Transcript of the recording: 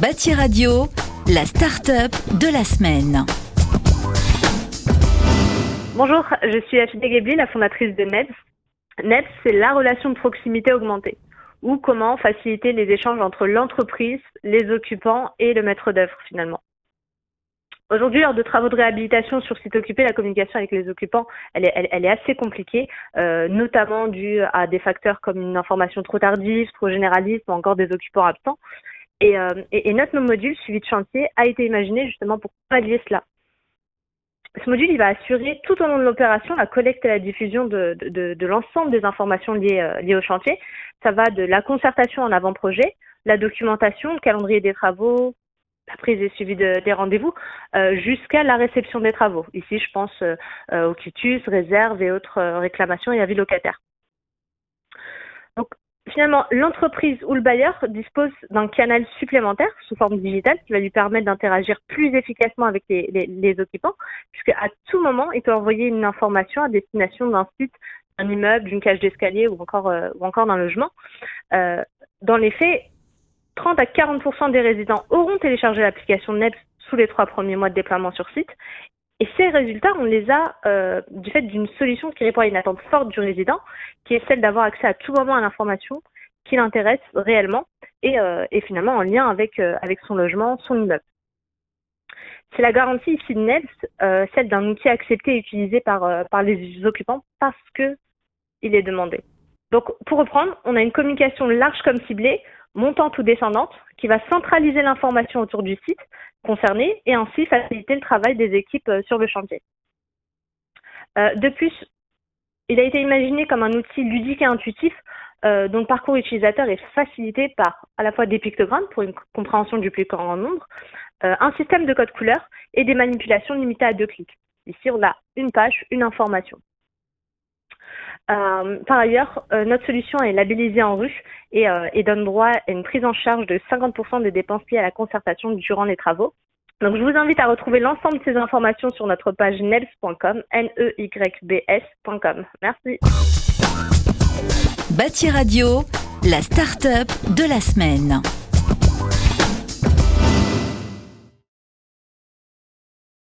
Bâti Radio, la start-up de la semaine. Bonjour, je suis Achille Gebli, la fondatrice de NEDS. NEDS, c'est la relation de proximité augmentée, ou comment faciliter les échanges entre l'entreprise, les occupants et le maître d'œuvre finalement. Aujourd'hui, lors de travaux de réhabilitation sur site occupé, la communication avec les occupants, elle est, elle, est assez compliquée, euh, notamment due à des facteurs comme une information trop tardive, trop généraliste ou encore des occupants absents. Et, euh, et, notre module suivi de chantier a été imaginé justement pour pallier cela. Ce module, il va assurer tout au long de l'opération la collecte et la diffusion de, l'ensemble des informations liées, euh, liées au chantier. Ça va de la concertation en avant-projet, la documentation, le calendrier des travaux, la prise et suivi de, des rendez-vous euh, jusqu'à la réception des travaux. Ici, je pense aux quitus, réserves et autres réclamations et avis locataires. Donc, finalement, l'entreprise ou le bailleur dispose d'un canal supplémentaire sous forme digitale qui va lui permettre d'interagir plus efficacement avec les, occupants, puisque à tout moment, il peut envoyer une information à destination d'un site, d'un immeuble, d'une cage d'escalier ou encore ou encore d'un logement. dans les faits, 30 à 40% des résidents auront téléchargé l'application NEPS sous les trois premiers mois de déploiement sur site. Et ces résultats, on les a euh, du fait d'une solution qui répond à une attente forte du résident, qui est celle d'avoir accès à tout moment à l'information qui l'intéresse réellement et, euh, finalement en lien avec, euh, avec son logement, son immeuble. C'est la garantie ici de NEPS, euh, celle d'un outil accepté et utilisé par, par les occupants parce que il est demandé. Donc, pour reprendre, on a une communication large comme ciblée montante ou descendante, qui va centraliser l'information autour du site concerné et ainsi faciliter le travail des équipes euh, sur le chantier. Euh, de plus, il a été imaginé comme un outil ludique et intuitif euh, dont le parcours utilisateur est facilité par à la fois des pictogrammes pour une compréhension du plus grand nombre, un système de code couleur et des manipulations limitées à deux clics. Ici, on a une page, une information. Euh, par ailleurs, euh, notre solution est labellisée en rue et, euh, et, donne droit à une prise en charge de 50% des dépenses liées à la concertation durant les travaux. Donc, je vous invite à retrouver l'ensemble de ces informations sur notre page nels.com, N-E-Y-B-S.com. Merci. Bâti Radio, la start-up de la semaine.